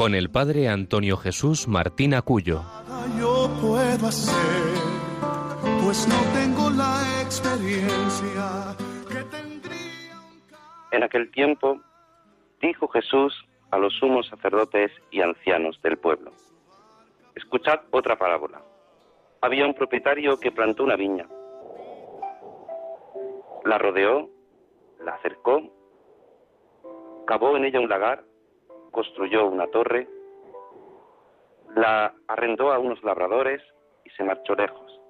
con el padre Antonio Jesús Martín Acuyo. Yo puedo hacer, pues no tengo la experiencia que tendría. En aquel tiempo dijo Jesús a los sumos sacerdotes y ancianos del pueblo, escuchad otra parábola. Había un propietario que plantó una viña, la rodeó, la acercó, cavó en ella un lagar, construyó una torre, la arrendó a unos labradores y se marchó lejos.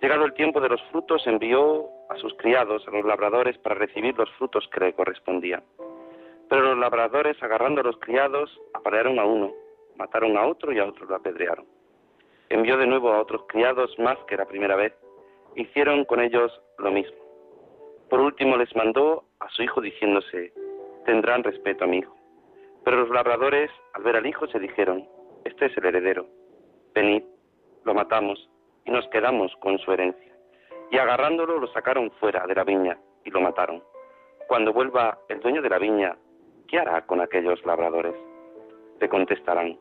Llegado el tiempo de los frutos, envió a sus criados, a los labradores, para recibir los frutos que le correspondían. Pero los labradores, agarrando a los criados, apalearon a uno, mataron a otro y a otro lo apedrearon. Envió de nuevo a otros criados más que la primera vez. Hicieron con ellos lo mismo. Por último les mandó a su hijo diciéndose, tendrán respeto a mi hijo. Pero los labradores, al ver al hijo, se dijeron, este es el heredero. Venid, lo matamos y nos quedamos con su herencia. Y agarrándolo lo sacaron fuera de la viña y lo mataron. Cuando vuelva el dueño de la viña, ¿qué hará con aquellos labradores? Le contestarán,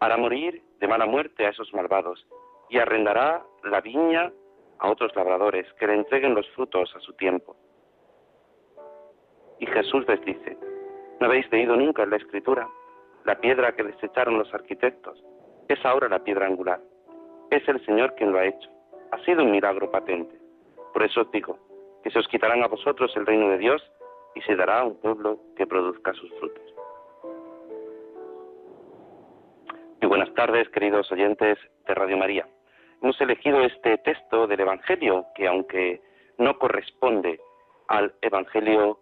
hará morir de mala muerte a esos malvados y arrendará la viña a otros labradores que le entreguen los frutos a su tiempo. Y Jesús les dice, ¿no habéis leído nunca en la Escritura la piedra que desecharon los arquitectos? Es ahora la piedra angular. Es el Señor quien lo ha hecho. Ha sido un milagro patente. Por eso os digo, que se os quitarán a vosotros el reino de Dios y se dará a un pueblo que produzca sus frutos. Y buenas tardes, queridos oyentes de Radio María. Hemos elegido este texto del Evangelio que, aunque no corresponde al Evangelio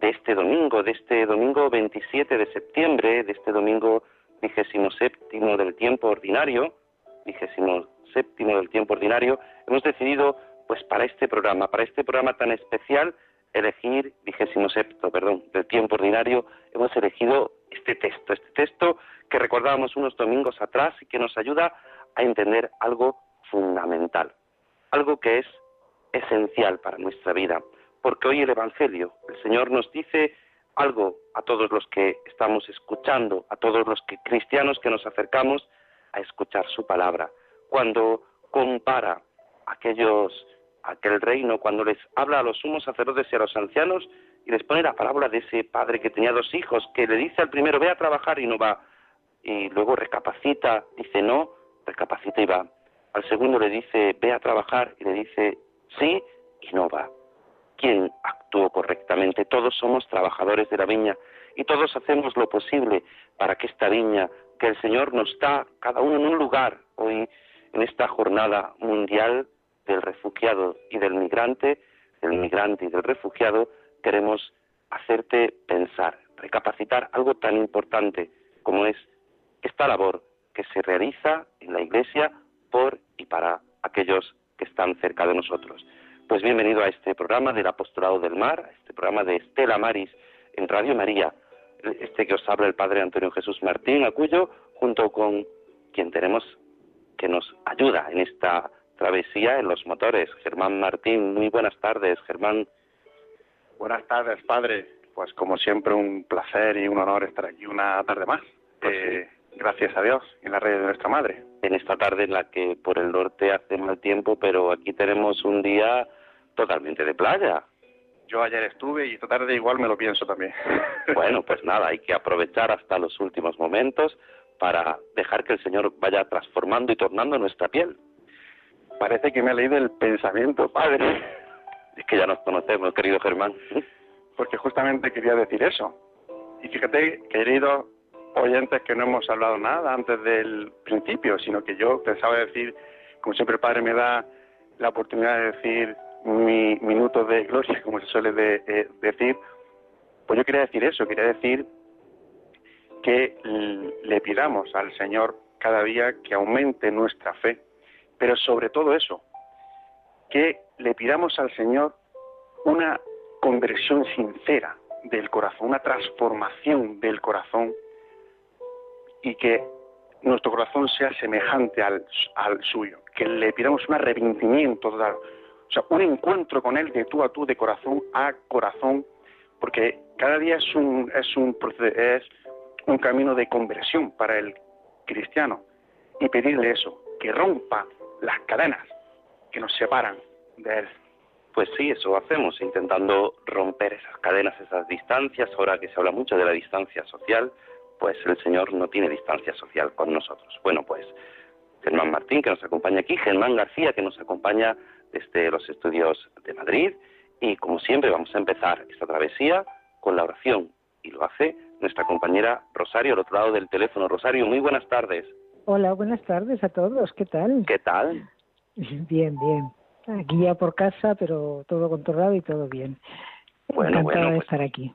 de este domingo, de este domingo 27 de septiembre, de este domingo vigésimo séptimo del tiempo ordinario, vigésimo séptimo del tiempo ordinario, hemos decidido, pues para este programa, para este programa tan especial, elegir vigésimo séptimo, perdón, del tiempo ordinario, hemos elegido este texto, este texto que recordábamos unos domingos atrás y que nos ayuda a entender algo fundamental, algo que es esencial para nuestra vida, porque hoy el Evangelio, el Señor nos dice algo a todos los que estamos escuchando, a todos los que, cristianos que nos acercamos a escuchar su palabra, cuando compara aquellos aquel reino, cuando les habla a los sumos sacerdotes y a los ancianos y les pone la parábola de ese padre que tenía dos hijos, que le dice al primero ve a trabajar y no va, y luego recapacita, dice no, recapacita y va. Al segundo le dice ve a trabajar y le dice sí y no va. ¿Quién actuó correctamente? Todos somos trabajadores de la viña y todos hacemos lo posible para que esta viña, que el Señor nos da cada uno en un lugar hoy en esta jornada mundial del refugiado y del migrante, del migrante y del refugiado, queremos hacerte pensar, recapacitar algo tan importante como es esta labor que se realiza en la Iglesia por y para aquellos que están cerca de nosotros. Pues bienvenido a este programa del Apostolado del Mar, a este programa de Estela Maris en Radio María, este que os habla el Padre Antonio Jesús Martín Acuyo, junto con quien tenemos que nos ayuda en esta travesía en los motores. Germán Martín, muy buenas tardes, Germán. Buenas tardes, padre. Pues como siempre un placer y un honor estar aquí una tarde más. Pues eh, Gracias a Dios, en la red de nuestra madre. En esta tarde en la que por el norte hace mal tiempo, pero aquí tenemos un día totalmente de playa. Yo ayer estuve y esta tarde igual me lo pienso también. Bueno, pues nada, hay que aprovechar hasta los últimos momentos para dejar que el Señor vaya transformando y tornando nuestra piel. Parece que me ha leído el pensamiento, padre. Es que ya nos conocemos, querido Germán. Porque justamente quería decir eso. Y fíjate, queridos oyentes, que no hemos hablado nada antes del principio, sino que yo pensaba decir, como siempre el Padre me da la oportunidad de decir mi minuto de gloria, como se suele de- eh, decir, pues yo quería decir eso, quería decir que le pidamos al Señor cada día que aumente nuestra fe, pero sobre todo eso, que le pidamos al Señor una conversión sincera del corazón, una transformación del corazón y que nuestro corazón sea semejante al, suyo, que le pidamos un arrepentimiento total, o sea, un encuentro con Él de tú a tú, de corazón a corazón, porque cada día es un, es un, es un camino de conversión para el cristiano y pedirle eso, que rompa las cadenas que nos separan de Él. Pues sí, eso hacemos, intentando romper esas cadenas, esas distancias. Ahora que se habla mucho de la distancia social, pues el Señor no tiene distancia social con nosotros. Bueno, pues Germán Martín, que nos acompaña aquí, Germán García, que nos acompaña desde los estudios de Madrid. Y como siempre, vamos a empezar esta travesía con la oración. Y lo hace nuestra compañera Rosario, al otro lado del teléfono. Rosario, muy buenas tardes. Hola, buenas tardes a todos. ¿Qué tal? ¿Qué tal? Bien, bien. Aquí ya por casa, pero todo controlado y todo bien. Bueno, Encantada bueno, de pues estar aquí.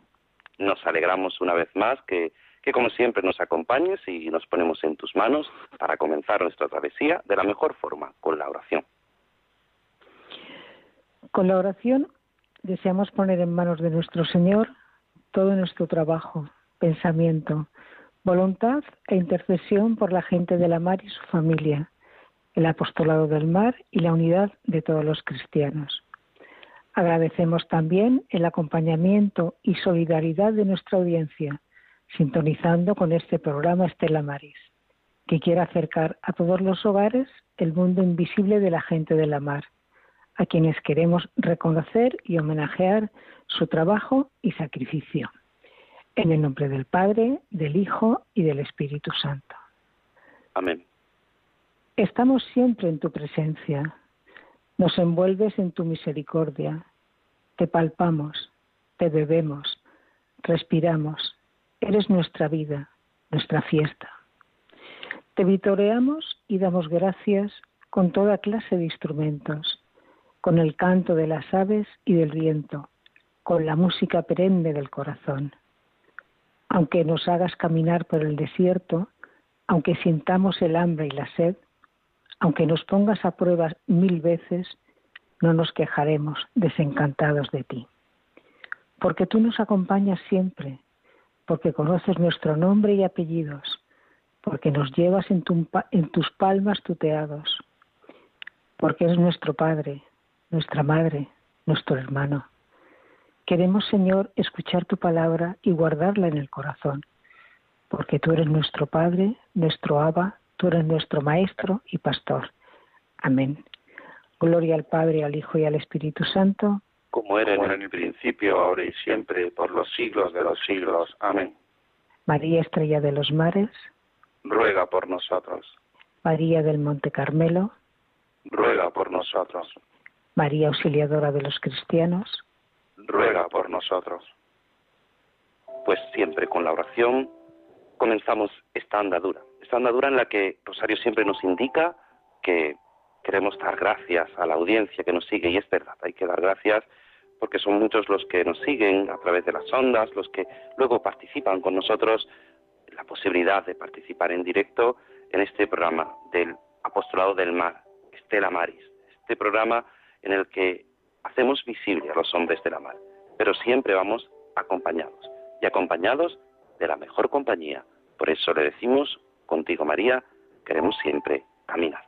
Nos alegramos una vez más que, que, como siempre, nos acompañes y nos ponemos en tus manos para comenzar nuestra travesía de la mejor forma, con la oración. Con la oración deseamos poner en manos de nuestro Señor todo nuestro trabajo, pensamiento, voluntad e intercesión por la gente de la mar y su familia, el apostolado del mar y la unidad de todos los cristianos. Agradecemos también el acompañamiento y solidaridad de nuestra audiencia, sintonizando con este programa Estela Maris, que quiere acercar a todos los hogares el mundo invisible de la gente de la mar, a quienes queremos reconocer y homenajear su trabajo y sacrificio. En el nombre del Padre, del Hijo y del Espíritu Santo. Amén. Estamos siempre en tu presencia. Nos envuelves en tu misericordia. Te palpamos, te bebemos, respiramos. Eres nuestra vida, nuestra fiesta. Te vitoreamos y damos gracias con toda clase de instrumentos, con el canto de las aves y del viento, con la música perenne del corazón. Aunque nos hagas caminar por el desierto, aunque sintamos el hambre y la sed, aunque nos pongas a prueba mil veces, no nos quejaremos desencantados de ti. Porque tú nos acompañas siempre, porque conoces nuestro nombre y apellidos, porque nos llevas en, en tus palmas tuteados, porque eres nuestro Padre, nuestra Madre, nuestro hermano. Queremos, Señor, escuchar tu palabra y guardarla en el corazón, porque tú eres nuestro Padre, nuestro Abba, tú eres nuestro Maestro y Pastor. Amén. Gloria al Padre, al Hijo y al Espíritu Santo. Como era en el principio, ahora y siempre, por los siglos de los siglos. Amén. María Estrella de los Mares. Ruega por nosotros. María del Monte Carmelo. Ruega por nosotros. María Auxiliadora de los Cristianos. Ruega por nosotros. Pues siempre con la oración comenzamos esta andadura, esta andadura en la que Rosario siempre nos indica que queremos dar gracias a la audiencia que nos sigue y es verdad, hay que dar gracias porque son muchos los que nos siguen a través de las ondas, los que luego participan con nosotros la posibilidad de participar en directo en este programa del Apostolado del Mar, Estela Maris, este programa en el que hacemos visible a los hombres de la mar, pero siempre vamos acompañados y acompañados de la mejor compañía. Por eso le decimos, contigo María, queremos siempre caminar.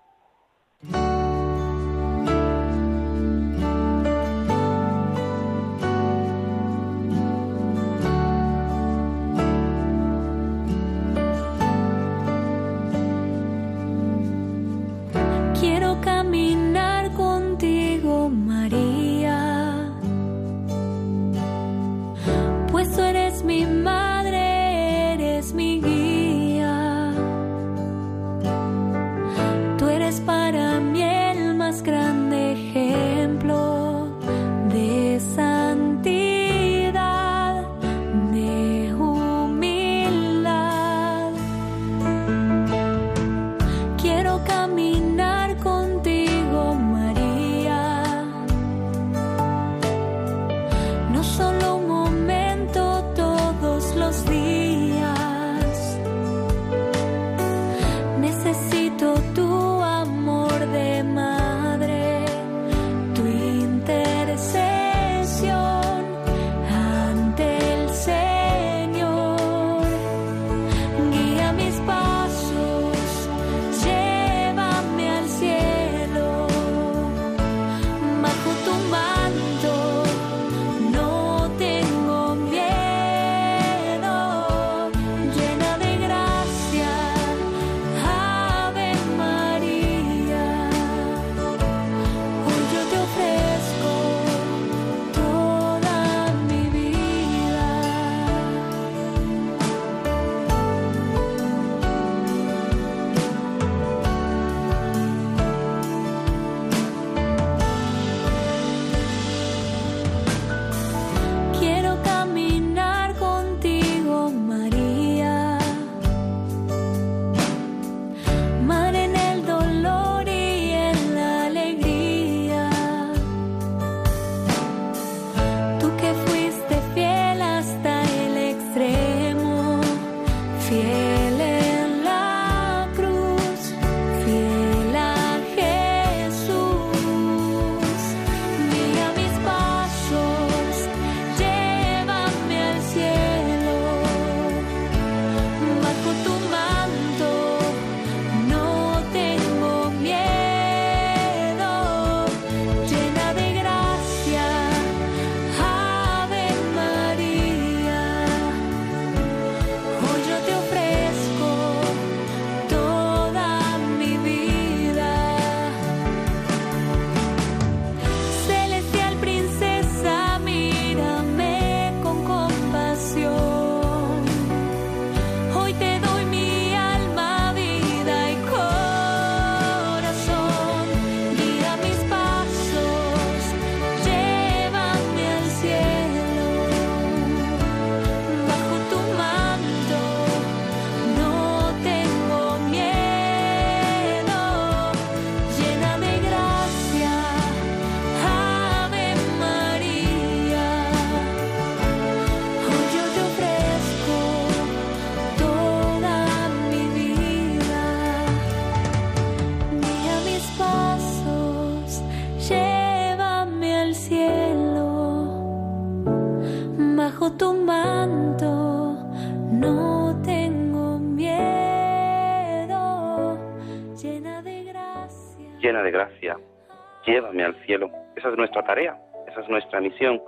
Esa es nuestra tarea, esa es nuestra misión,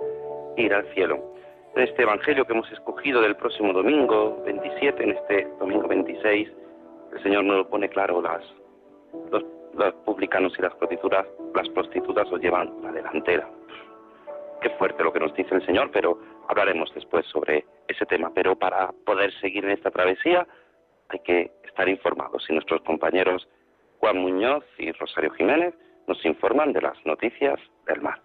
ir al cielo. En este Evangelio que hemos escogido del próximo domingo 27, en este domingo 26, el Señor nos lo pone claro, las, los, publicanos y las prostitutas, las prostitutas os llevan la delantera. Qué fuerte lo que nos dice el Señor, pero hablaremos después sobre ese tema. Pero para poder seguir en esta travesía hay que estar informados y nuestros compañeros Juan Muñoz y Rosario Jiménez nos informan de las noticias del mar.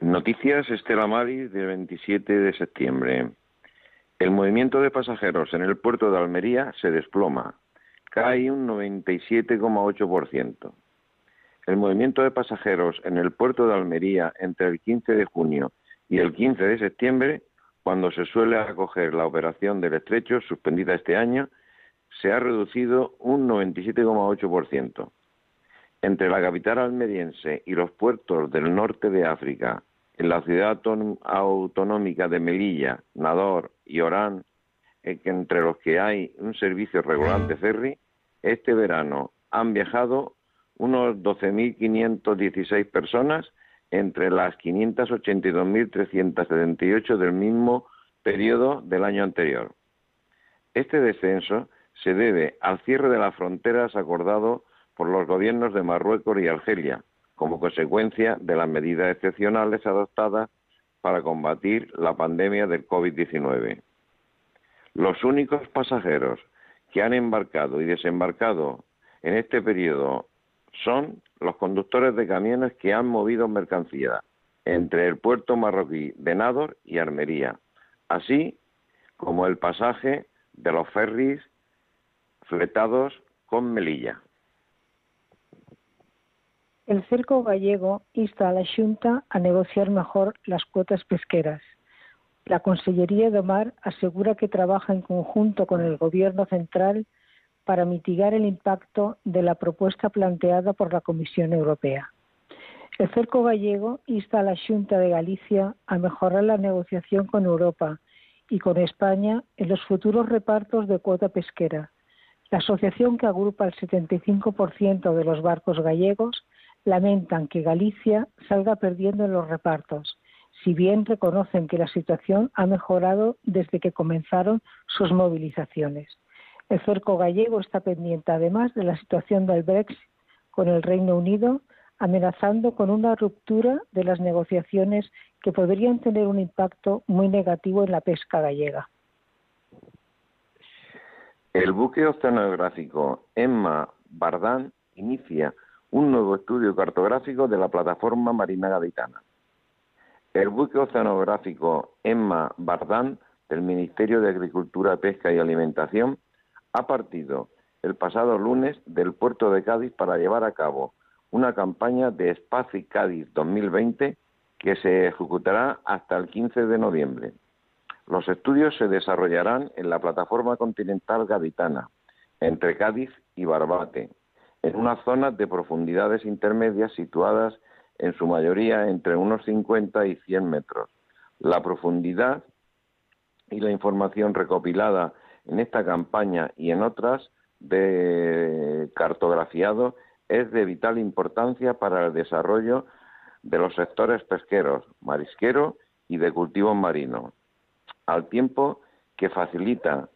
Noticias Estela Maris del 27 de septiembre. El movimiento de pasajeros en el puerto de Almería se desploma, cae un 97,8%. El movimiento de pasajeros en el puerto de Almería entre el 15 de junio y el 15 de septiembre, cuando se suele acoger la operación del estrecho suspendida este año, se ha reducido un 97,8%. Entre la capital almeriense y los puertos del norte de África, en la ciudad autonómica de Melilla, Nador y Orán, entre los que hay un servicio regular de ferry, este verano han viajado unos 12.516 personas entre las 582.378 del mismo periodo del año anterior. Este descenso se debe al cierre de las fronteras acordado por los gobiernos de Marruecos y Argelia, como consecuencia de las medidas excepcionales adoptadas para combatir la pandemia del COVID-19. Los únicos pasajeros que han embarcado y desembarcado en este periodo son los conductores de camiones que han movido mercancía entre el puerto marroquí de Nador y Armería, así como el pasaje de los ferries fletados con Melilla. El cerco gallego insta a la Junta a negociar mejor las cuotas pesqueras. La Consellería de Mar asegura que trabaja en conjunto con el Gobierno central para mitigar el impacto de la propuesta planteada por la Comisión Europea. El cerco gallego insta a la Junta de Galicia a mejorar la negociación con Europa y con España en los futuros repartos de cuota pesquera. La asociación que agrupa el 75% de los barcos gallegos lamentan que Galicia salga perdiendo en los repartos, si bien reconocen que la situación ha mejorado desde que comenzaron sus movilizaciones. El cerco gallego está pendiente además de la situación del Brexit con el Reino Unido, amenazando con una ruptura de las negociaciones que podrían tener un impacto muy negativo en la pesca gallega. El buque oceanográfico Emma Bardán inicia un nuevo estudio cartográfico de la plataforma marina gaditana. El buque oceanográfico Emma Bardán del Ministerio de Agricultura, Pesca y Alimentación ha partido el pasado lunes del puerto de Cádiz para llevar a cabo una campaña de Espacio Cádiz 2020 que se ejecutará hasta el 15 de noviembre. Los estudios se desarrollarán en la plataforma continental gaditana, entre Cádiz y Barbate, en unas zonas de profundidades intermedias situadas en su mayoría entre unos 50 y 100 metros. La profundidad y la información recopilada en esta campaña y en otras de cartografiado es de vital importancia para el desarrollo de los sectores pesqueros, marisquero y de cultivo marino, al tiempo que facilita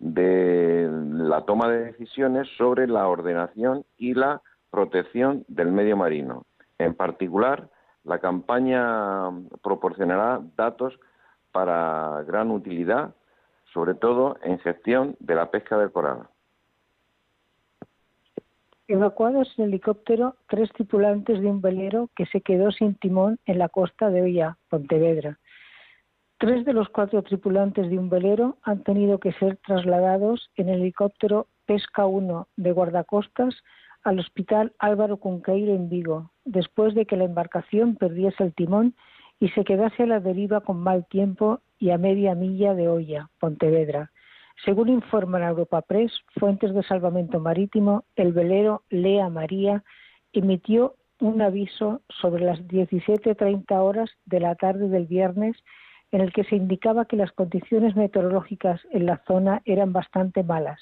de la toma de decisiones sobre la ordenación y la protección del medio marino. En particular, la campaña proporcionará datos para gran utilidad, sobre todo en gestión de la pesca del coral. Evacuados en helicóptero tres tripulantes de un velero que se quedó sin timón en la costa de Oya, Pontevedra. Tres de los cuatro tripulantes de un velero han tenido que ser trasladados en el helicóptero Pesca 1 de guardacostas al Hospital Álvaro Cunqueiro en Vigo, después de que la embarcación perdiese el timón y se quedase a la deriva con mal tiempo y a media milla de Olla, Pontevedra. Según informa la Europa Press, fuentes de salvamento marítimo, el velero Lea María emitió un aviso sobre las 17.30 horas de la tarde del viernes en el que se indicaba que las condiciones meteorológicas en la zona eran bastante malas,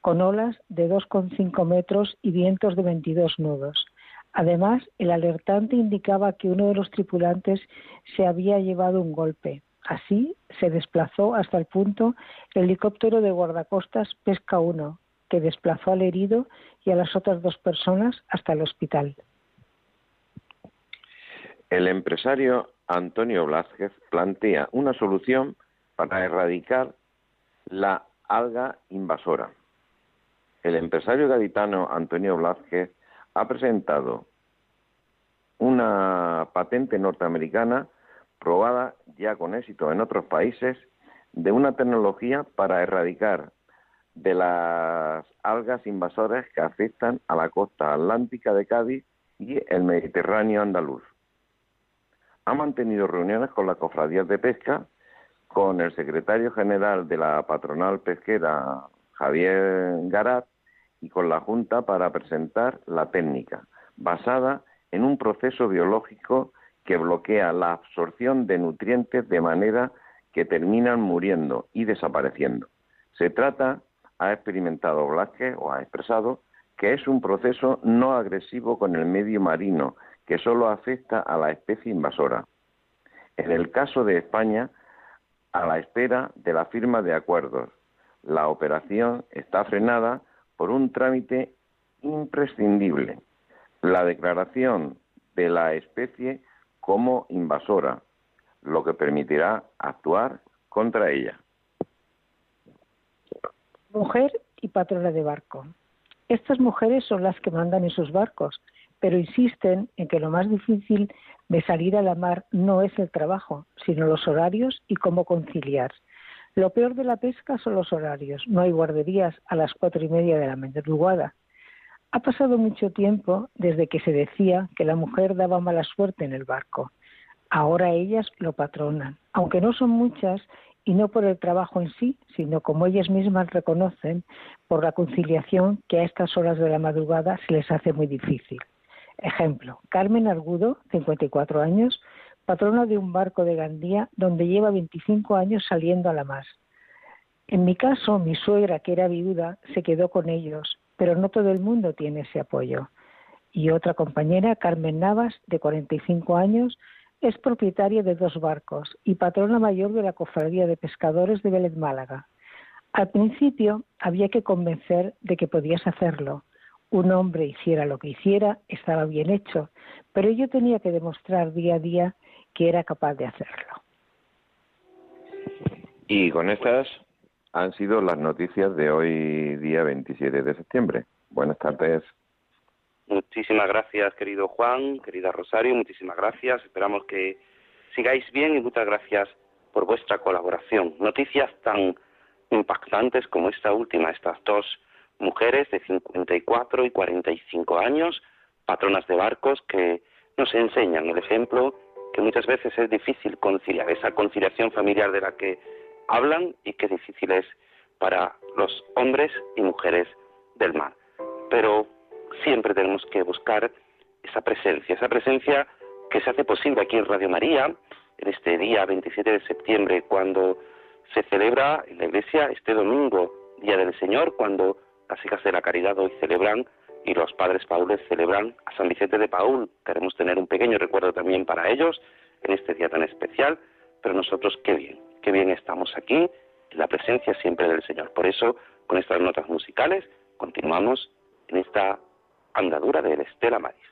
con olas de 2,5 metros y vientos de 22 nudos. Además, el alertante indicaba que uno de los tripulantes se había llevado un golpe. Así se desplazó hasta el punto el helicóptero de guardacostas Pesca 1, que desplazó al herido y a las otras dos personas hasta el hospital. El empresario Antonio Blázquez plantea una solución para erradicar la alga invasora. El empresario gaditano Antonio Blázquez ha presentado una patente norteamericana probada ya con éxito en otros países de una tecnología para erradicar de las algas invasoras que afectan a la costa atlántica de Cádiz y el Mediterráneo andaluz. Ha mantenido reuniones con las cofradías de pesca, con el secretario general de la patronal pesquera, Javier Garat, y con la Junta para presentar la técnica, basada en un proceso biológico que bloquea la absorción de nutrientes de manera que terminan muriendo y desapareciendo. Se trata, ha experimentado Blasque o ha expresado, que es un proceso no agresivo con el medio marino, que solo afecta a la especie invasora. En el caso de España, a la espera de la firma de acuerdos. La operación está frenada por un trámite imprescindible, la declaración de la especie como invasora, lo que permitirá actuar contra ella. Mujer y patrona de barco. Estas mujeres son las que mandan en sus barcos, pero insisten en que lo más difícil de salir a la mar no es el trabajo, sino los horarios y cómo conciliar. Lo peor de la pesca son los horarios. No hay guarderías a las cuatro y media de la madrugada. Ha pasado mucho tiempo desde que se decía que la mujer daba mala suerte en el barco. Ahora ellas lo patronan, aunque no son muchas y no por el trabajo en sí, sino como ellas mismas reconocen, por la conciliación que a estas horas de la madrugada se les hace muy difícil. Ejemplo, Carmen Argudo, 54 años, patrona de un barco de Gandía donde lleva 25 años saliendo a la mar. En mi caso, mi suegra, que era viuda, se quedó con ellos, pero no todo el mundo tiene ese apoyo. Y otra compañera, Carmen Navas, de 45 años, es propietaria de dos barcos y patrona mayor de la Cofradía de Pescadores de Vélez Málaga. Al principio había que convencer de que podías hacerlo. Un hombre hiciera lo que hiciera, estaba bien hecho, pero yo tenía que demostrar día a día que era capaz de hacerlo. Y con estas han sido las noticias de hoy, día 27 de septiembre. Buenas tardes. Muchísimas gracias, querido Juan, querida Rosario, muchísimas gracias. Esperamos que sigáis bien y muchas gracias por vuestra colaboración. Noticias tan impactantes como esta última, estas dos mujeres de 54 y 45 años, patronas de barcos, que nos enseñan el ejemplo que muchas veces es difícil conciliar, esa conciliación familiar de la que hablan y que difícil es para los hombres y mujeres del mar. Pero siempre tenemos que buscar esa presencia, esa presencia que se hace posible aquí en Radio María, en este día 27 de septiembre, cuando se celebra en la iglesia este domingo, Día del Señor, cuando las hijas de la caridad hoy celebran y los padres paules celebran a San Vicente de Paul. Queremos tener un pequeño recuerdo también para ellos en este día tan especial, pero nosotros qué bien, qué bien estamos aquí, en la presencia siempre del Señor. Por eso, con estas notas musicales, continuamos en esta andadura del Estela Maris.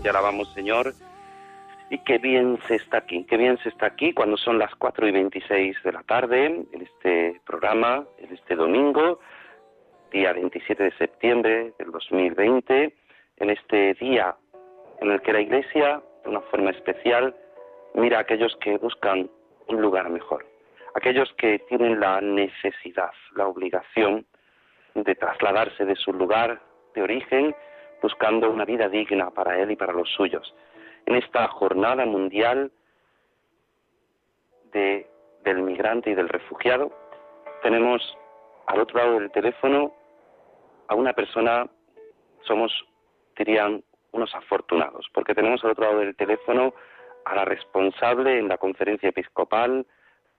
Te alabamos Señor. Y qué bien se está aquí, qué bien se está aquí cuando son las 4 y 26 de la tarde en este programa, en este domingo, día 27 de septiembre del 2020, en este día en el que la Iglesia, de una forma especial, mira a aquellos que buscan un lugar mejor, aquellos que tienen la necesidad, la obligación de trasladarse de su lugar de origen buscando una vida digna para él y para los suyos. En esta jornada mundial de, del migrante y del refugiado, tenemos al otro lado del teléfono a una persona, somos, dirían, unos afortunados, porque tenemos al otro lado del teléfono a la responsable en la conferencia episcopal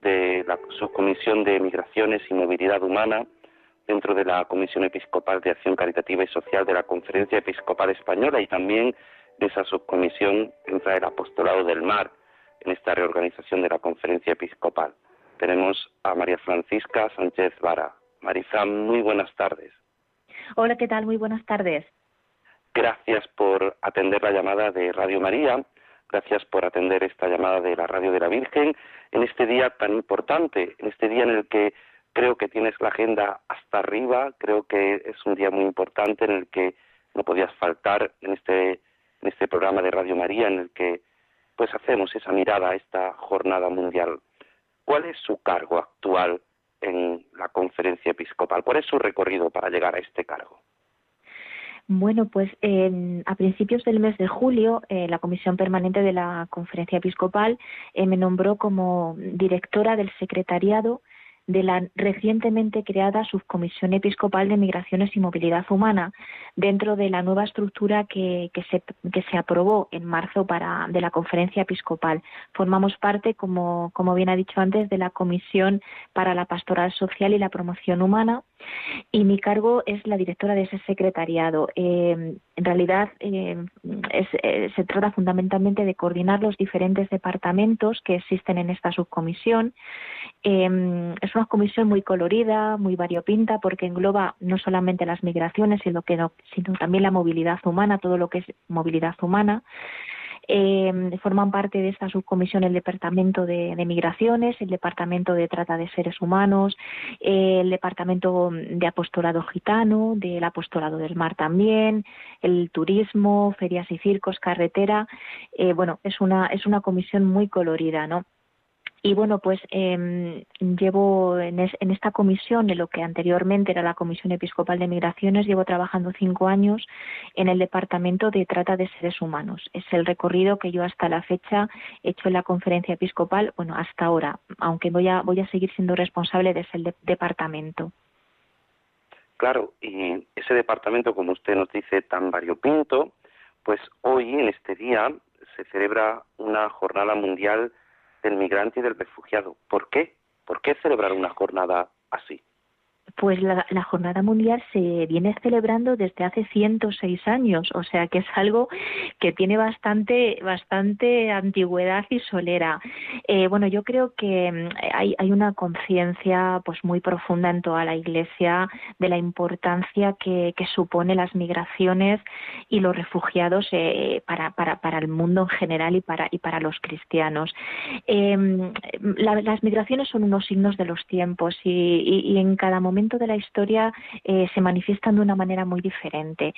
de la subcomisión de migraciones y movilidad humana, dentro de la Comisión Episcopal de Acción Caritativa y Social de la Conferencia Episcopal Española y también de esa subcomisión entra el Apostolado del Mar en esta reorganización de la Conferencia Episcopal. Tenemos a María Francisca Sánchez Vara. Marisa, muy buenas tardes. Hola, ¿qué tal? Muy buenas tardes. Gracias por atender la llamada de Radio María. Gracias por atender esta llamada de la Radio de la Virgen en este día tan importante, en este día en el que Creo que tienes la agenda hasta arriba, creo que es un día muy importante en el que no podías faltar en este, en este programa de Radio María en el que pues hacemos esa mirada a esta jornada mundial. ¿Cuál es su cargo actual en la conferencia episcopal? ¿Cuál es su recorrido para llegar a este cargo? Bueno, pues a principios del mes de julio, eh, la Comisión Permanente de la Conferencia Episcopal eh, me nombró como directora del secretariado de la recientemente creada Subcomisión Episcopal de Migraciones y Movilidad Humana, dentro de la nueva estructura que, se, que se aprobó en marzo para, de la Conferencia Episcopal. Formamos parte, como, como bien ha dicho antes, de la Comisión para la Pastoral Social y la Promoción Humana y mi cargo es la directora de ese secretariado. Eh, en realidad eh, eh, se trata fundamentalmente de coordinar los diferentes departamentos que existen en esta subcomisión. es una comisión muy colorida, muy variopinta, porque engloba no solamente las migraciones, sino, que sino también la movilidad humana, todo lo que es movilidad humana. Eh, forman parte de esta subcomisión el Departamento de, Migraciones, el Departamento de Trata de Seres Humanos, eh, el Departamento de Apostolado Gitano, del Apostolado del Mar también, el Turismo, Ferias y Circos, Carretera. Eh, bueno, es una, es una comisión muy colorida, ¿no? Y bueno, pues eh, llevo en, esta comisión, en lo que anteriormente era la Comisión Episcopal de Migraciones, llevo trabajando cinco años en el Departamento de Trata de Seres Humanos. Es el recorrido que yo hasta la fecha he hecho en la Conferencia Episcopal, bueno, hasta ahora, aunque voy a, voy a seguir siendo responsable de ese departamento. Claro, y ese departamento, como usted nos dice, tan variopinto, pues hoy, en este día, se celebra una jornada mundial del migrante y del refugiado. ¿Por qué? ¿Por qué celebrar una jornada así? Pues la, Jornada Mundial se viene celebrando desde hace 106 años, o sea que es algo que tiene bastante, bastante antigüedad y solera. Eh, bueno, yo creo que mm, hay, una conciencia pues muy profunda en toda la Iglesia de la importancia que, que supone las migraciones y los refugiados eh, para, para, para, el mundo en general y para, y para los cristianos. Eh, las migraciones son unos signos de los tiempos y, y en cada momento de la historia eh, se manifiestan de una manera muy diferente.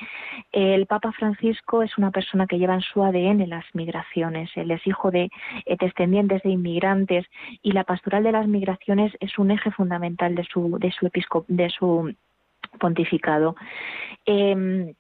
El Papa Francisco es una persona que lleva en su ADN las migraciones. Él es hijo de eh, descendientes de inmigrantes y la pastoral de las migraciones es un eje fundamental de su, de de su pontificado. Em,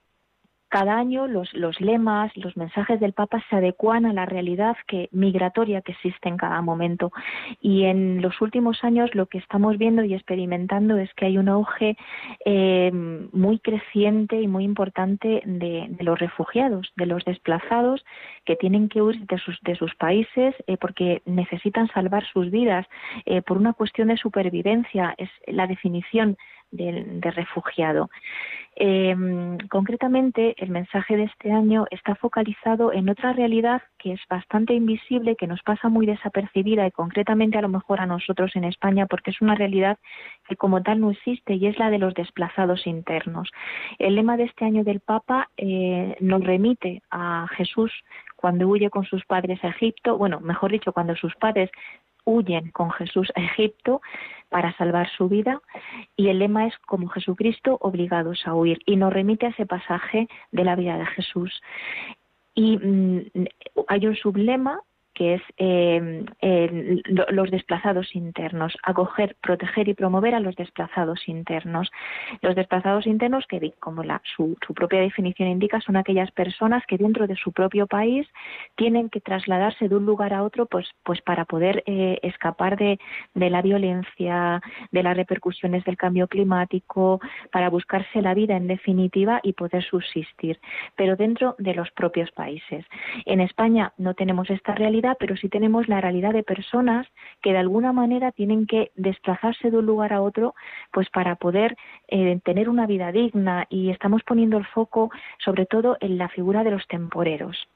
cada año los, lemas, los mensajes del Papa se adecuan a la realidad que, migratoria que existe en cada momento. Y en los últimos años lo que estamos viendo y experimentando es que hay un auge eh, muy creciente y muy importante de, los refugiados, de los desplazados que tienen que huir de sus, de sus países eh, porque necesitan salvar sus vidas eh, por una cuestión de supervivencia. Es la definición de, refugiado. Em, concretamente, el mensaje de este año está focalizado en otra realidad que es bastante invisible, que nos pasa muy desapercibida y concretamente a lo mejor a nosotros en España, porque es una realidad que como tal no existe y es la de los desplazados internos. El lema de este año del Papa eh, nos remite a Jesús cuando huye con sus padres a Egipto, bueno, mejor dicho, cuando sus padres huyen con Jesús a Egipto para salvar su vida y el lema es como Jesucristo obligados a huir y nos remite a ese pasaje de la vida de Jesús. Y mm, hay un sublema que es eh, los desplazados internos, acoger, proteger y promover a los desplazados internos. Los desplazados internos, que como la, su, propia definición indica, son aquellas personas que dentro de su propio país tienen que trasladarse de un lugar a otro pues, pues para poder eh, escapar de, de la violencia, de las repercusiones del cambio climático, para buscarse la vida en definitiva y poder subsistir, pero dentro de los propios países. En España no tenemos esta realidad pero sí tenemos la realidad de personas que de alguna manera tienen que desplazarse de un lugar a otro pues para poder eh, tener una vida digna y estamos poniendo el foco sobre todo en la figura de los temporeros.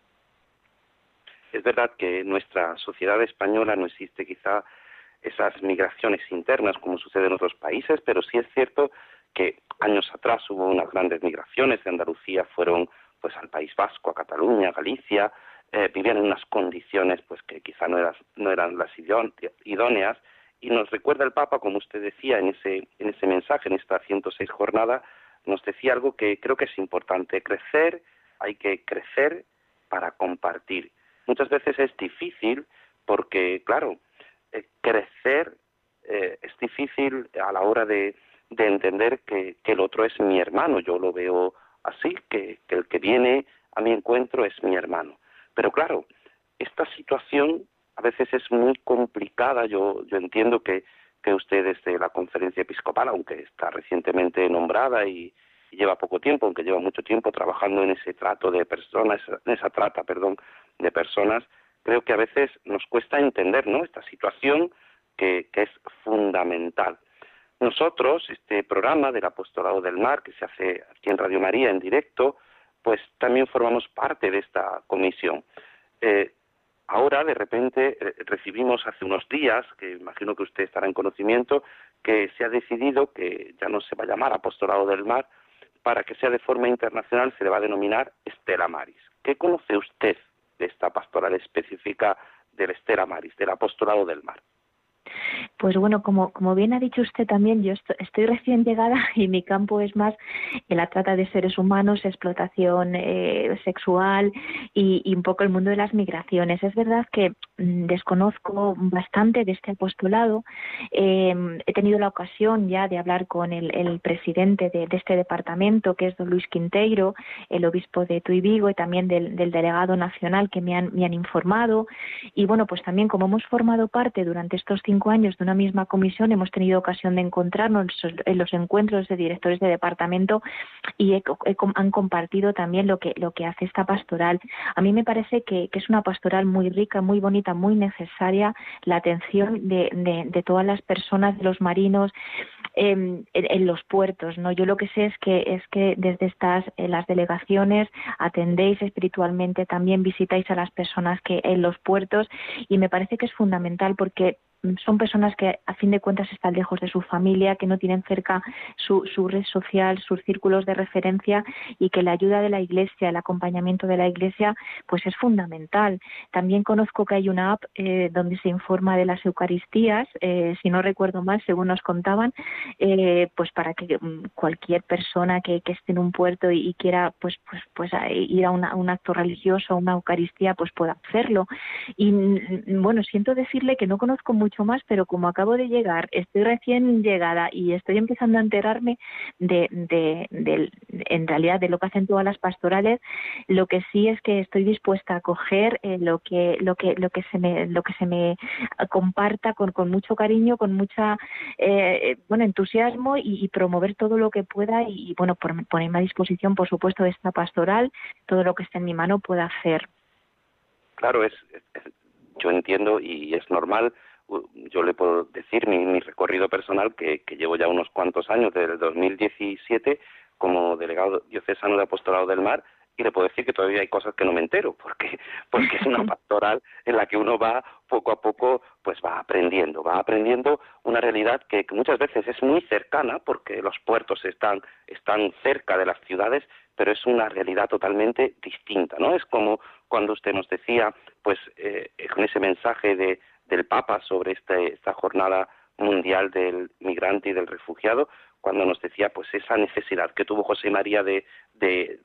Es verdad que en nuestra sociedad española no existe quizá esas migraciones internas como sucede en otros países, pero sí es cierto que años atrás hubo unas grandes migraciones de Andalucía, fueron pues al País Vasco, a Cataluña, a Galicia, eh, vivían en unas condiciones pues que quizá no, no eran las idóneas y nos recuerda el Papa, como usted decía en ese, en ese mensaje, en esta 106 jornada, nos decía algo que creo que es importante, crecer, hay que crecer para compartir. Muchas veces es difícil porque, claro, eh, crecer eh, es difícil a la hora de, de entender que, que, el otro es mi hermano. Yo lo veo así, que, que el que viene a mi encuentro es mi hermano. Pero claro, esta situación a veces es muy complicada. Yo, yo entiendo que, que usted desde la conferencia episcopal, aunque está recientemente nombrada y, lleva poco tiempo, aunque lleva mucho tiempo trabajando en ese trato de personas, en esa trata, perdón, de personas, creo que a veces nos cuesta entender, ¿no? Esta situación que, que es fundamental. Nosotros, este programa del Apostolado del Mar, que se hace aquí en Radio María en directo, pues también formamos parte de esta comisión. Eh, ahora, de repente, eh, recibimos hace unos días, que imagino que usted estará en conocimiento, que se ha decidido que ya no se va a llamar Apostolado del Mar, para que sea de forma internacional se le va a denominar Estela Maris. ¿Qué conoce usted de esta pastoral específica del Estela Maris, del Apostolado del Mar? Pues bueno, como, como bien ha dicho usted también, yo estoy, recién llegada y mi campo es más en la trata de seres humanos, explotación eh, sexual y, un poco el mundo de las migraciones. Es verdad que mm, desconozco bastante de este apostolado. Em, he tenido la ocasión ya de hablar con el, presidente de, este departamento, que es don Luis Quinteiro, el obispo de Tuy Vigo y también del, delegado nacional que me han, informado. Y bueno, pues también como hemos formado parte durante estos cinco años una misma comisión hemos tenido ocasión de encontrarnos en los encuentros de directores de departamento y han compartido también lo que, lo que hace esta pastoral. A mí me parece que, es una pastoral muy rica, muy bonita, muy necesaria, la atención de, todas las personas, de los marinos, em, en, los puertos. ¿no? Yo lo que sé es que, es que desde estas las delegaciones atendéis espiritualmente, también visitáis a las personas que en los puertos y me parece que es fundamental porque son personas que a fin de cuentas están lejos de su familia, que no tienen cerca su, red social, sus círculos de referencia y que la ayuda de la Iglesia, el acompañamiento de la Iglesia, pues es fundamental. También conozco que hay una app eh, donde se informa de las Eucaristías, eh, si no recuerdo mal, según nos contaban, eh, pues para que mm, cualquier persona que, esté en un puerto y, quiera pues pues pues ir a, un acto religioso, a una Eucaristía, pues pueda hacerlo. Y mm, bueno, siento decirle que no conozco mucho más, pero como acabo de llegar, estoy recién llegada y estoy empezando a enterarme de, de, en realidad de lo que hacen todas las pastorales, lo que sí es que estoy dispuesta a coger eh, lo que lo que lo que se me lo que se me comparta con, con mucho cariño, con mucha eh, bueno entusiasmo y, promover todo lo que pueda y, bueno ponerme a disposición, por supuesto, de esta pastoral, todo lo que esté en mi mano pueda hacer. Claro, es yo entiendo y es normal yo le puedo decir mi, recorrido personal que, llevo ya unos cuantos años, desde el 2017, como delegado diocesano de Apostolado del Mar, y le puedo decir que todavía hay cosas que no me entero, porque, porque es una pastoral en la que uno va poco a poco, pues va aprendiendo, va aprendiendo una realidad que, muchas veces es muy cercana, porque los puertos están, están cerca de las ciudades, pero es una realidad totalmente distinta, ¿no? Es como cuando usted nos decía, pues, eh, con ese mensaje de del Papa sobre este, esta jornada mundial del migrante y del refugiado, cuando nos decía pues esa necesidad que tuvo José María de, de,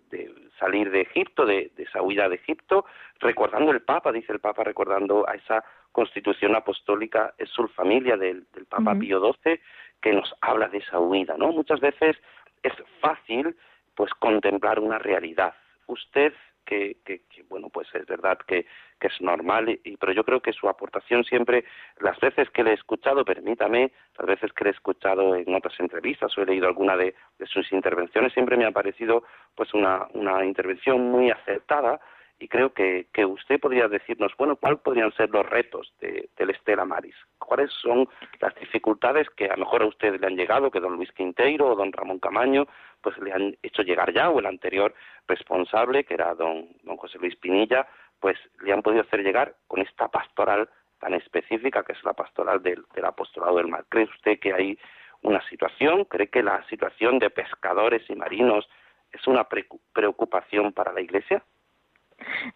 salir de Egipto, de, esa huida de Egipto, recordando el Papa, dice el Papa, recordando a esa constitución apostólica es su familia del, Papa Pío XII, que nos habla de esa huida, ¿no? Muchas veces es fácil pues contemplar una realidad. Usted que, que, bueno pues es verdad que, que es normal y, pero yo creo que su aportación siempre las veces que le he escuchado permítame las veces que le he escuchado en otras entrevistas o he leído alguna de, sus intervenciones siempre me ha parecido pues una, una intervención muy acertada y creo que, que usted podría decirnos, bueno, ¿cuáles podrían ser los retos de, del Estela Maris? ¿Cuáles son las dificultades que a lo mejor a usted le han llegado, que don Luis Quinteiro o don Ramón Camaño pues le han hecho llegar ya, o el anterior responsable, que era don, don José Luis Pinilla, pues le han podido hacer llegar con esta pastoral tan específica que es la pastoral del, del apostolado del mar. ¿Cree usted que hay una situación? ¿Cree que la situación de pescadores y marinos es una preocupación para la Iglesia?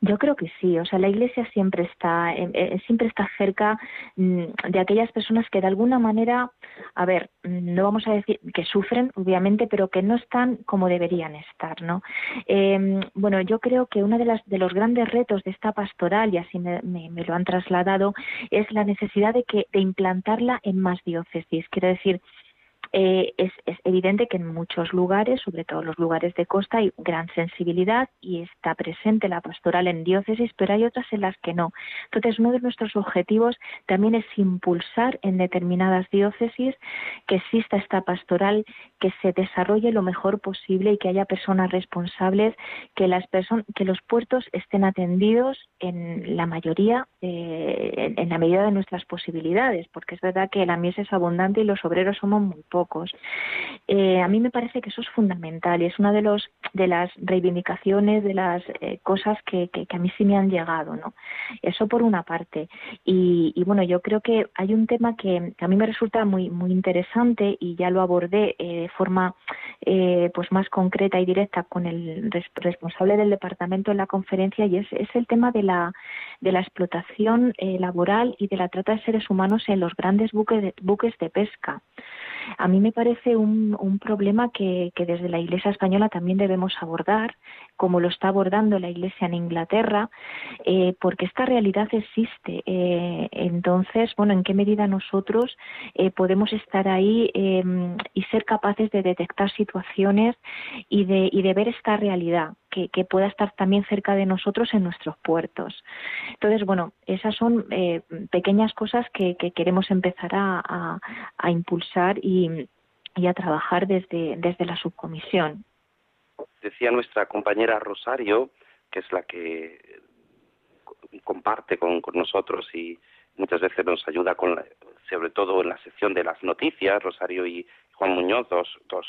Yo creo que sí, o sea, la Iglesia siempre está, eh, eh, siempre está cerca mm, de aquellas personas que de alguna manera, a ver, mm, no vamos a decir que sufren, obviamente, pero que no están como deberían estar, ¿no? Em, bueno, yo creo que uno de, de los grandes retos de esta pastoral, y así me, lo han trasladado, es la necesidad de que de implantarla en más diócesis. Quiero decir, eh, es, evidente que en muchos lugares, sobre todo los lugares de costa, hay gran sensibilidad y está presente la pastoral en diócesis, pero hay otras en las que no. Entonces, uno de nuestros objetivos también es impulsar en determinadas diócesis que exista esta pastoral, que se desarrolle lo mejor posible y que haya personas responsables, que las que los puertos estén atendidos en la mayoría, eh, en la medida de nuestras posibilidades, porque es verdad que la mies es abundante y los obreros somos muy pocos. Eh, a mí me parece que eso es fundamental y es una de, los, de las reivindicaciones, de las eh, cosas que, a mí sí me han llegado. ¿no? Eso por una parte. Y, bueno, yo creo que hay un tema que, a mí me resulta muy, muy interesante y ya lo abordé eh, de forma pues más concreta y directa con el responsable del departamento en la conferencia y es, es el tema de la, de la explotación laboral y de la trata de seres humanos en los grandes buques buques de pesca. Me parece un, problema que, que, desde la Iglesia española también debemos abordar, como lo está abordando la Iglesia en Inglaterra, eh, porque esta realidad existe. Eh, entonces, bueno, ¿en qué medida nosotros eh, podemos estar ahí em, y ser capaces de detectar situaciones y de, y de ver esta realidad? Que, pueda estar también cerca de nosotros en nuestros puertos. Entonces, bueno, esas son eh, pequeñas cosas que, queremos empezar a, impulsar y, a trabajar desde, desde la subcomisión. Decía nuestra compañera Rosario, que es la que comparte con, nosotros y muchas veces nos ayuda con sobre todo en la sección de las noticias, Rosario y Juan Muñoz, dos, dos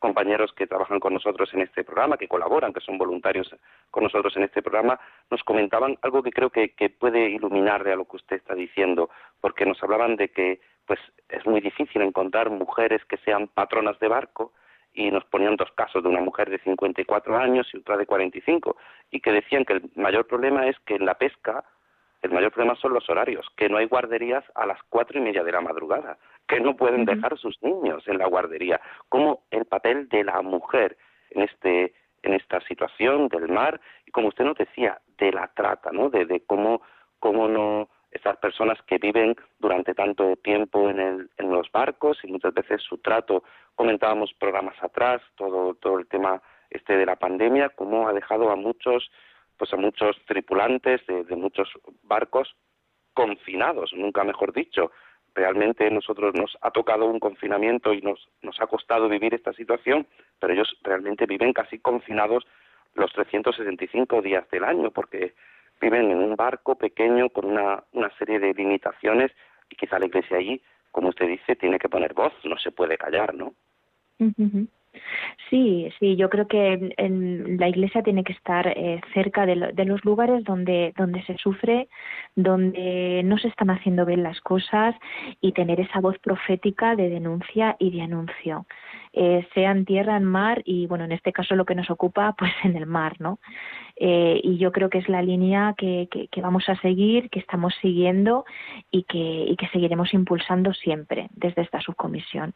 compañeros que trabajan con nosotros en este programa, que colaboran, que son voluntarios con nosotros en este programa, nos comentaban algo que creo que, puede iluminar de a lo que usted está diciendo, porque nos hablaban de que pues es muy difícil encontrar mujeres que sean patronas de barco y nos ponían dos casos de una mujer de 54 años y otra de 45 y que decían que el mayor problema es que en la pesca el mayor problema son los horarios, que no hay guarderías a las cuatro y media de la madrugada, que no pueden dejar sus niños en la guardería, como el papel de la mujer en este en esta situación del mar y como usted nos decía de la trata, ¿no? De, cómo cómo no estas personas que viven durante tanto tiempo en, el, en los barcos y muchas veces su trato, comentábamos programas atrás, todo todo el tema este de la pandemia, cómo ha dejado a muchos pues a muchos tripulantes de, muchos barcos confinados, nunca mejor dicho. Realmente nosotros nos ha tocado un confinamiento y nos, nos ha costado vivir esta situación, pero ellos realmente viven casi confinados los 365 días del año, porque viven en un barco pequeño con una, una serie de limitaciones y quizá la iglesia allí, como usted dice, tiene que poner voz, no se puede callar, ¿no? Sí, sí, yo creo que la Iglesia tiene que estar eh, cerca de, los lugares donde, donde se sufre, donde no se están haciendo bien las cosas y tener esa voz profética de denuncia y de anuncio, eh, sea en tierra, en mar y, bueno, en este caso lo que nos ocupa, pues en el mar, ¿no? Eh, y yo creo que es la línea que, que, vamos a seguir, que estamos siguiendo y que, y que seguiremos impulsando siempre desde esta subcomisión.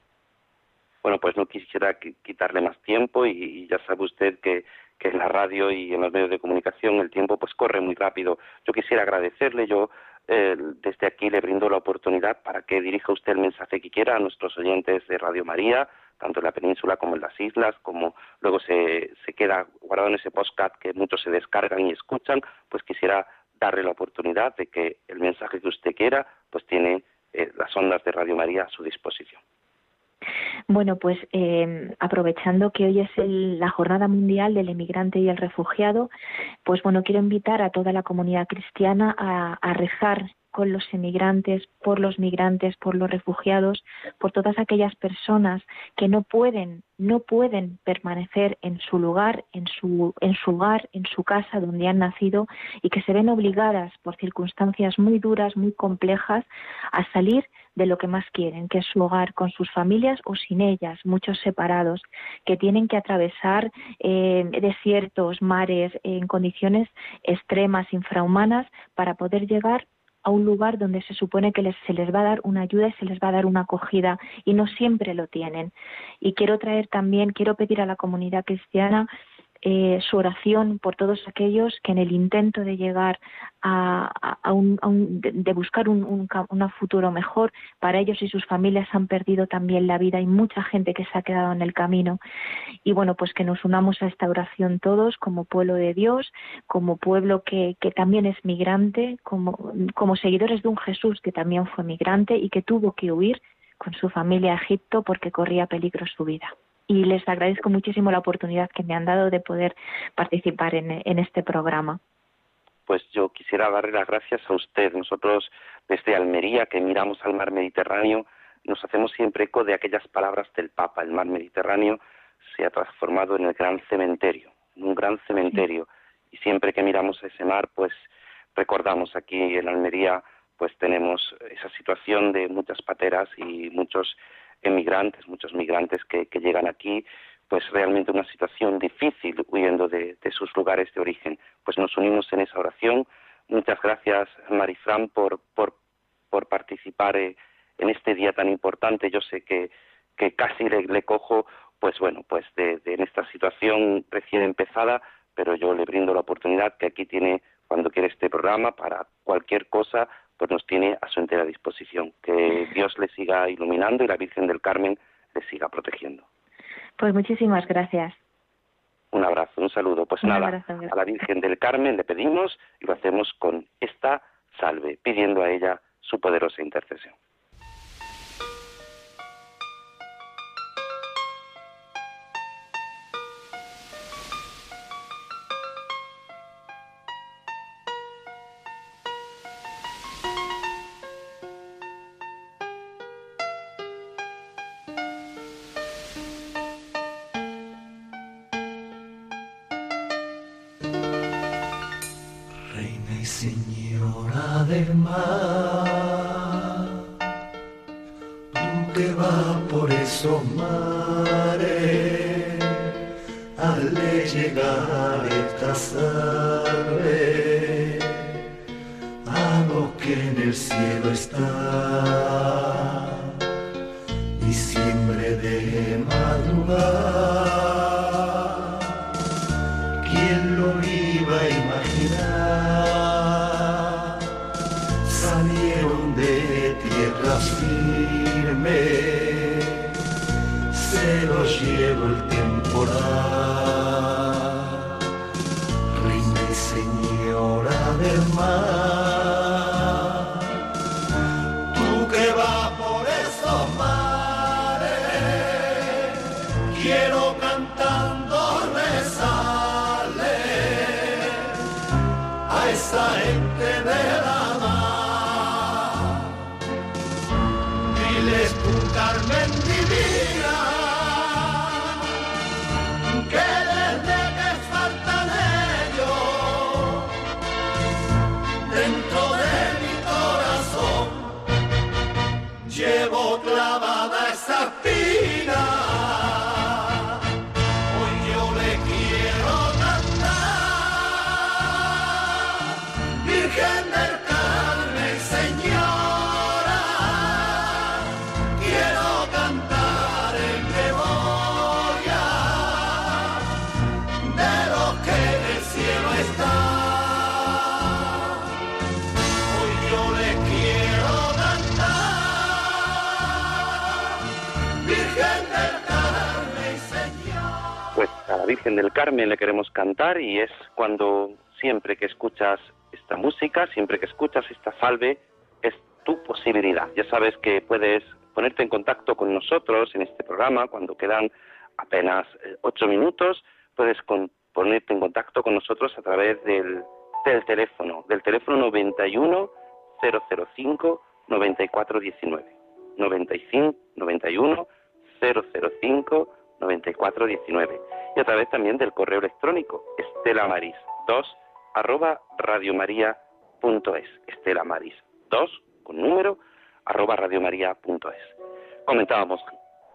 Bueno, pues no quisiera quitarle más tiempo y, ya sabe usted que, en la radio y en los medios de comunicación el tiempo pues corre muy rápido. Yo quisiera agradecerle, yo eh, desde aquí le brindo la oportunidad para que dirija usted el mensaje que quiera a nuestros oyentes de Radio María, tanto en la península como en las islas, como luego se, se queda guardado en ese postcat que muchos se descargan y escuchan, pues quisiera darle la oportunidad de que el mensaje que usted quiera pues tiene eh, las ondas de Radio María a su disposición. Bueno, pues eh, aprovechando que hoy es la Jornada Mundial del Emigrante y el Refugiado, pues bueno, quiero invitar a toda la comunidad cristiana a, a rezar con los emigrantes, por los migrantes, por los refugiados, por todas aquellas personas que no pueden, no pueden permanecer en su lugar, en su, en su hogar, en su casa donde han nacido y que se ven obligadas por circunstancias muy duras, muy complejas, a salir de lo que más quieren, que es su hogar con sus familias o sin ellas, muchos separados, que tienen que atravesar eh, desiertos, mares, en condiciones extremas, infrahumanas, para poder llegar a un lugar donde se supone que se les va a dar una ayuda y se les va a dar una acogida y no siempre lo tienen. Y quiero traer también, quiero pedir a la comunidad cristiana eh, su oración por todos aquellos que en el intento de llegar a, un, de buscar un, un, futuro mejor para ellos y sus familias han perdido también la vida y mucha gente que se ha quedado en el camino. Y bueno pues que nos unamos a esta oración todos como pueblo de Dios como pueblo que, que también es migrante como, como seguidores de un Jesús que también fue migrante y que tuvo que huir con su familia a Egipto porque corría peligro su vida y les agradezco muchísimo la oportunidad que me han dado de poder participar en, este programa. Pues yo quisiera darle las gracias a usted. Nosotros desde Almería, que miramos al mar Mediterráneo, nos hacemos siempre eco de aquellas palabras del Papa. El mar Mediterráneo se ha transformado en el gran cementerio, en un gran cementerio. Y siempre que miramos a ese mar, pues recordamos aquí en Almería, pues tenemos esa situación de muchas pateras y muchos emigrantes, muchos migrantes que, llegan aquí, pues realmente una situación difícil huyendo de, sus lugares de origen. Pues nos unimos en esa oración. Muchas gracias, Marifran, por, por, por participar eh, en este día tan importante. Yo sé que, que casi le, cojo, pues bueno, pues de, de, en esta situación recién empezada, pero yo le brindo la oportunidad que aquí tiene cuando quiere este programa para cualquier cosa pues nos tiene a su entera disposición. Que Dios le siga iluminando y la Virgen del Carmen le siga protegiendo. Pues muchísimas gracias. Un abrazo, un saludo. Pues nada, a la Virgen del Carmen le pedimos y lo hacemos con esta salve, pidiendo a ella su poderosa intercesión. del mar, tú que vas por esos mares, al llegar esta sangre Virgen del Carmen le queremos cantar y es cuando siempre que escuchas esta música, siempre que escuchas esta salve, es tu posibilidad. Ya sabes que puedes ponerte en contacto con nosotros en este programa cuando quedan apenas eh, ocho minutos, puedes ponerte en contacto con nosotros a través del, del teléfono, del teléfono 91 005 9419. 95 91 005 9419 y a través también del correo electrónico estelamaris2 arroba radiomaria.es estelamaris2 con número arroba radiomaria.es. Comentábamos,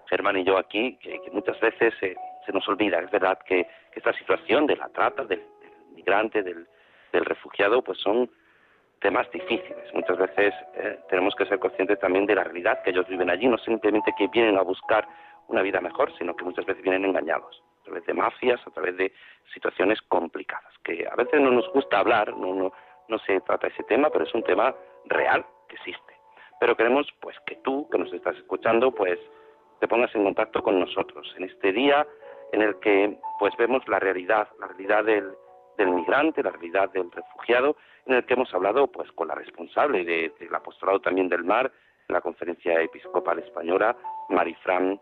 Germán y yo aquí, que, muchas veces se nos olvida, es verdad que, esta situación de la trata, del, migrante, del, refugiado, pues son temas difíciles. Muchas veces eh, tenemos que ser conscientes también de la realidad que ellos viven allí, no simplemente que vienen a buscar una vida mejor, sino que muchas veces vienen engañados a través de mafias, a través de situaciones complicadas, que a veces no nos gusta hablar, no, no, no se trata ese tema, pero es un tema real que existe. Pero queremos pues que tú, que nos estás escuchando, pues te pongas en contacto con nosotros en este día en el que pues vemos la realidad, la realidad del, del migrante, la realidad del refugiado, en el que hemos hablado pues con la responsable del apostolado también del mar, la conferencia episcopal española, Marifran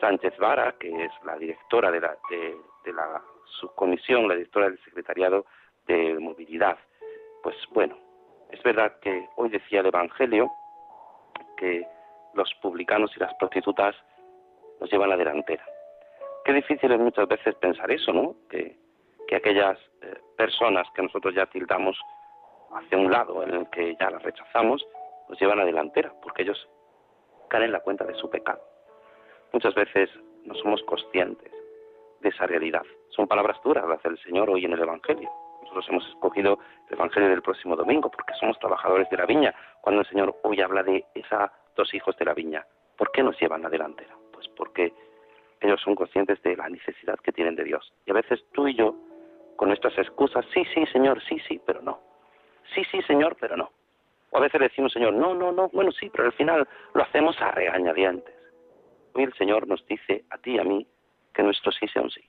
Sánchez Vara, que es la directora de la, subcomisión, la directora del secretariado de movilidad. Pues bueno, es verdad que hoy decía el Evangelio que los publicanos y las prostitutas nos llevan a la delantera. Qué difícil es muchas veces pensar eso, ¿no? Que, que aquellas eh, personas que nosotros ya tildamos hacia un lado, en el que ya las rechazamos, nos llevan a la delantera, porque ellos caen en la cuenta de su pecado. Muchas veces no somos conscientes de esa realidad. Son palabras duras las del Señor hoy en el Evangelio. Nosotros hemos escogido el Evangelio del próximo domingo porque somos trabajadores de la viña. Cuando el Señor hoy habla de esos dos hijos de la viña, ¿por qué nos llevan la delantera? Pues porque ellos son conscientes de la necesidad que tienen de Dios. Y a veces tú y yo, con nuestras excusas, sí, sí, Señor, sí, sí, pero no. Sí, sí, Señor, pero no. O a veces decimos, Señor, no, no, no, bueno, sí, pero al final lo hacemos a regañadientes. El Señor nos dice a ti y a mí que nuestro sí sea un sí.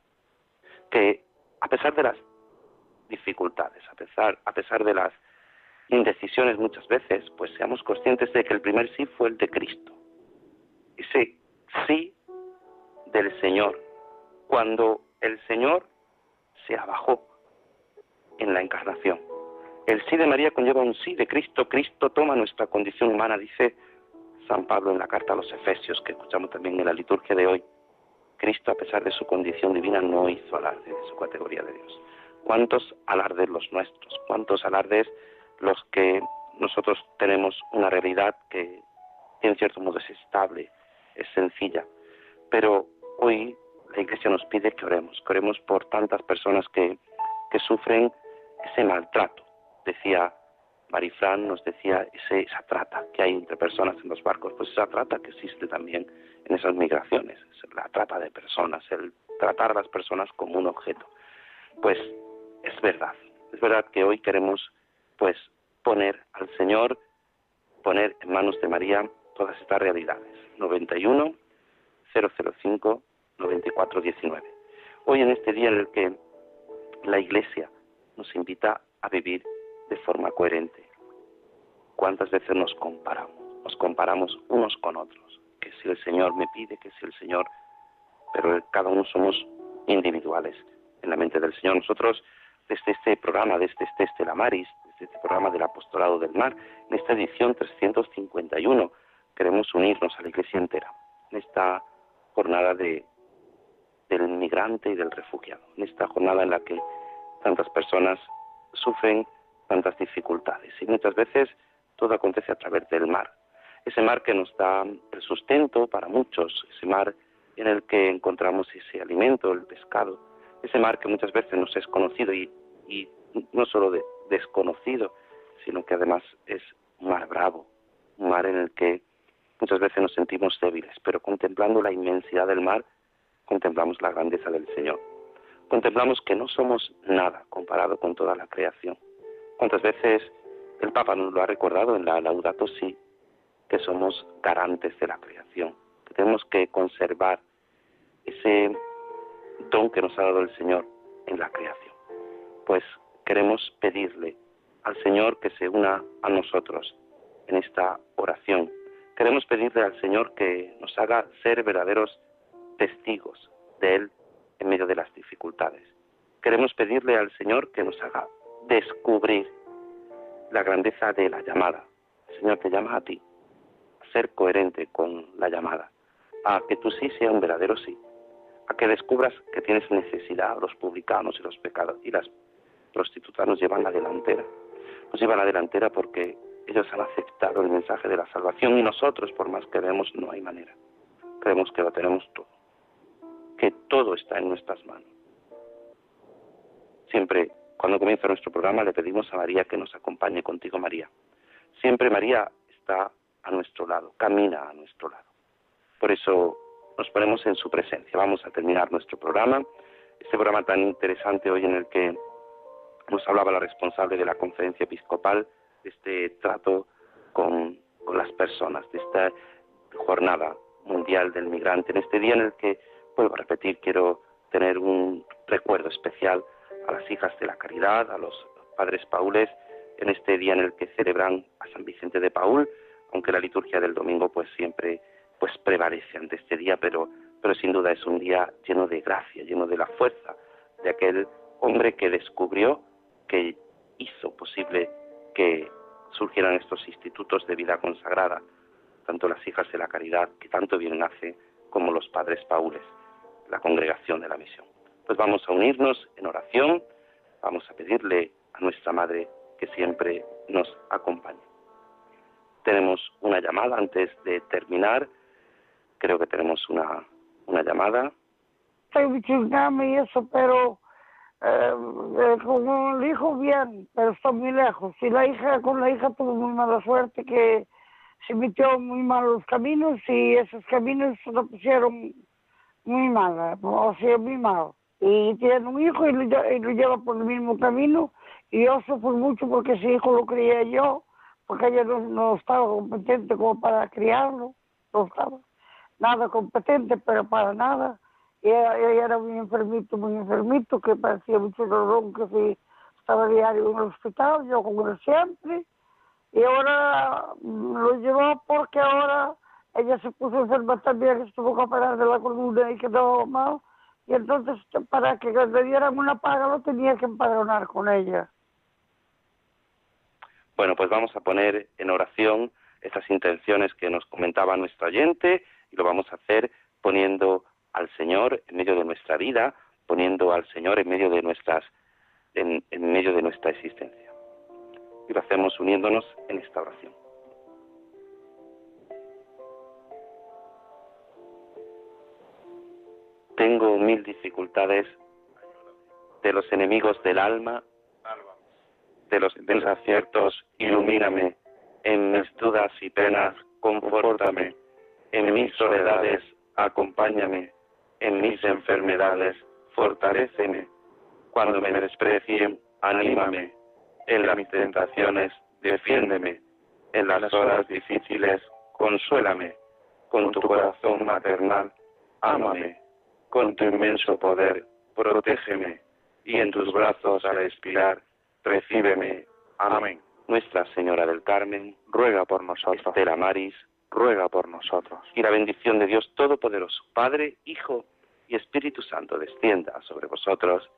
Que a pesar de las dificultades, a pesar, a pesar de las indecisiones muchas veces, pues seamos conscientes de que el primer sí fue el de Cristo. Ese sí del Señor, cuando el Señor se abajó en la encarnación. El sí de María conlleva un sí de Cristo. Cristo toma nuestra condición humana, dice San Pablo en la carta a los Efesios, que escuchamos también en la liturgia de hoy. Cristo, a pesar de su condición divina, no hizo alarde de su categoría de Dios. ¿Cuántos alardes los nuestros? ¿Cuántos alardes los que nosotros tenemos una realidad que en cierto modo es estable, es sencilla, pero hoy la Iglesia nos pide que oremos, que oremos por tantas personas que, que sufren ese maltrato. Decía Marifran, nos decía esa trata que hay entre personas en los barcos, pues esa trata que existe también en esas migraciones, la trata de personas, el tratar a las personas como un objeto. Pues es verdad, es verdad que hoy queremos pues poner al Señor, poner en manos de María todas estas realidades. 91 005 9419. Hoy en este día en el que la Iglesia nos invita a vivir de forma coherente. ¿Cuántas veces nos comparamos? Nos comparamos unos con otros. Que si el Señor me pide, que si el Señor... Pero cada uno somos individuales en la mente del Señor. Nosotros, desde este programa, desde este Estela Maris, desde este programa del Apostolado del Mar, en esta edición 351, queremos unirnos a la Iglesia entera, en esta jornada de del migrante y del refugiado, en esta jornada en la que tantas personas sufren tantas dificultades y muchas veces todo acontece a través del mar. Ese mar que nos da el sustento para muchos, ese mar en el que encontramos ese alimento, el pescado, ese mar que muchas veces nos es conocido y, y no solo de, desconocido, sino que además es un mar bravo, un mar en el que muchas veces nos sentimos débiles, pero contemplando la inmensidad del mar contemplamos la grandeza del Señor. Contemplamos que no somos nada comparado con toda la creación. ¿Cuántas veces el Papa nos lo ha recordado en la Laudato Si? Que somos garantes de la creación, que tenemos que conservar ese don que nos ha dado el Señor en la creación. Pues queremos pedirle al Señor que se una a nosotros en esta oración. Queremos pedirle al Señor que nos haga ser verdaderos testigos de Él en medio de las dificultades. Queremos pedirle al Señor que nos haga descubrir la grandeza de la llamada. El Señor te llama a ti, a ser coherente con la llamada, a que tu sí sea un verdadero sí, a que descubras que tienes necesidad. Los publicanos y los pecados y las prostitutas nos llevan la delantera. Nos llevan la delantera porque ellos han aceptado el mensaje de la salvación y nosotros, por más que vemos, no hay manera. Creemos que lo tenemos todo, que todo está en nuestras manos. Siempre, cuando comienza nuestro programa, le pedimos a María que nos acompañe contigo, María. Siempre María está a nuestro lado, camina a nuestro lado. Por eso nos ponemos en su presencia. Vamos a terminar nuestro programa, este programa tan interesante hoy en el que nos hablaba la responsable de la conferencia episcopal de este trato con, con las personas, de esta jornada mundial del migrante, en este día en el que, vuelvo a repetir, quiero tener un recuerdo especial a las hijas de la caridad, a los padres paules, en este día en el que celebran a San Vicente de Paul, aunque la liturgia del domingo pues siempre pues prevalece ante este día, pero, pero sin duda es un día lleno de gracia, lleno de la fuerza de aquel hombre que descubrió, que hizo posible que surgieran estos institutos de vida consagrada, tanto las hijas de la caridad, que tanto bien hace, como los padres paules, la congregación de la misión. Pues vamos a unirnos en oración, vamos a pedirle a nuestra Madre que siempre nos acompañe. Tenemos una llamada antes de terminar. Creo que tenemos una, una llamada. Y eso, pero eh, eh, con el hijo bien, pero está muy lejos. Y la hija, con la hija tuvo muy mala suerte que se metió muy mal los caminos y esos caminos se lo pusieron muy mal, o sea, muy mal. Y tiene un hijo y lo, y lleva por el mismo camino y yo sufro mucho porque ese hijo lo crié yo, porque ella no, estaba competente como para criarlo, no estaba nada competente, pero para nada. Y ella, era muy enfermito, muy enfermito, que parecía mucho dolor, que sí, estaba diario en el hospital, yo como él siempre. Y ahora lo llevó porque ahora ella se puso enferma también, estuvo que operar de la columna y quedó mal. Y entonces, para que le dieran una paga, lo tenía que empadronar con ella. Bueno, pues vamos a poner en oración esas intenciones que nos comentaba nuestro oyente y lo vamos a hacer poniendo al Señor en medio de nuestra vida, poniendo al Señor en medio de nuestras en, en medio de nuestra existencia. Y lo hacemos uniéndonos en esta oración. Tengo mil dificultades de los enemigos del alma de los desaciertos, ilumíname. En mis dudas y penas, confórtame. En mis soledades, acompáñame. En mis enfermedades, fortaléceme. Cuando me desprecien, anímame. En las tentaciones, defiéndeme. En las horas difíciles, consuélame. Con tu corazón maternal, ámame. Con tu inmenso poder, protégeme. Y en tus brazos al expirar, recíbeme. Amén. Nuestra Señora del Carmen, ruega por nosotros. Estela Maris, ruega por nosotros. Y la bendición de Dios Todopoderoso, Padre, Hijo y Espíritu Santo, descienda sobre vosotros.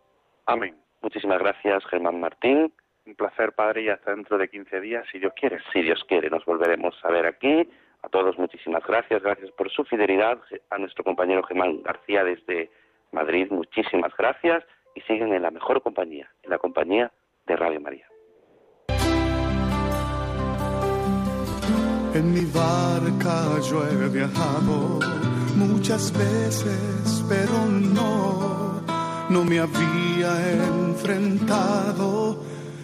Amén. Muchísimas gracias, Germán Martín. Un placer, Padre, y hasta dentro de 15 días, si Dios quiere. Si Dios quiere, nos volveremos a ver aquí. A todos, muchísimas gracias. Gracias por su fidelidad. A nuestro compañero Germán García desde Madrid, muchísimas gracias. Y siguen en la mejor compañía, en la compañía de Radio María. En mi barca yo he viajado muchas veces, pero no, no me había enfrentado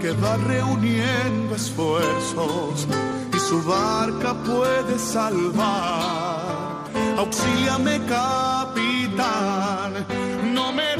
que va reuniendo esfuerzos y su barca puede salvar. Auxíliame, capitán, no me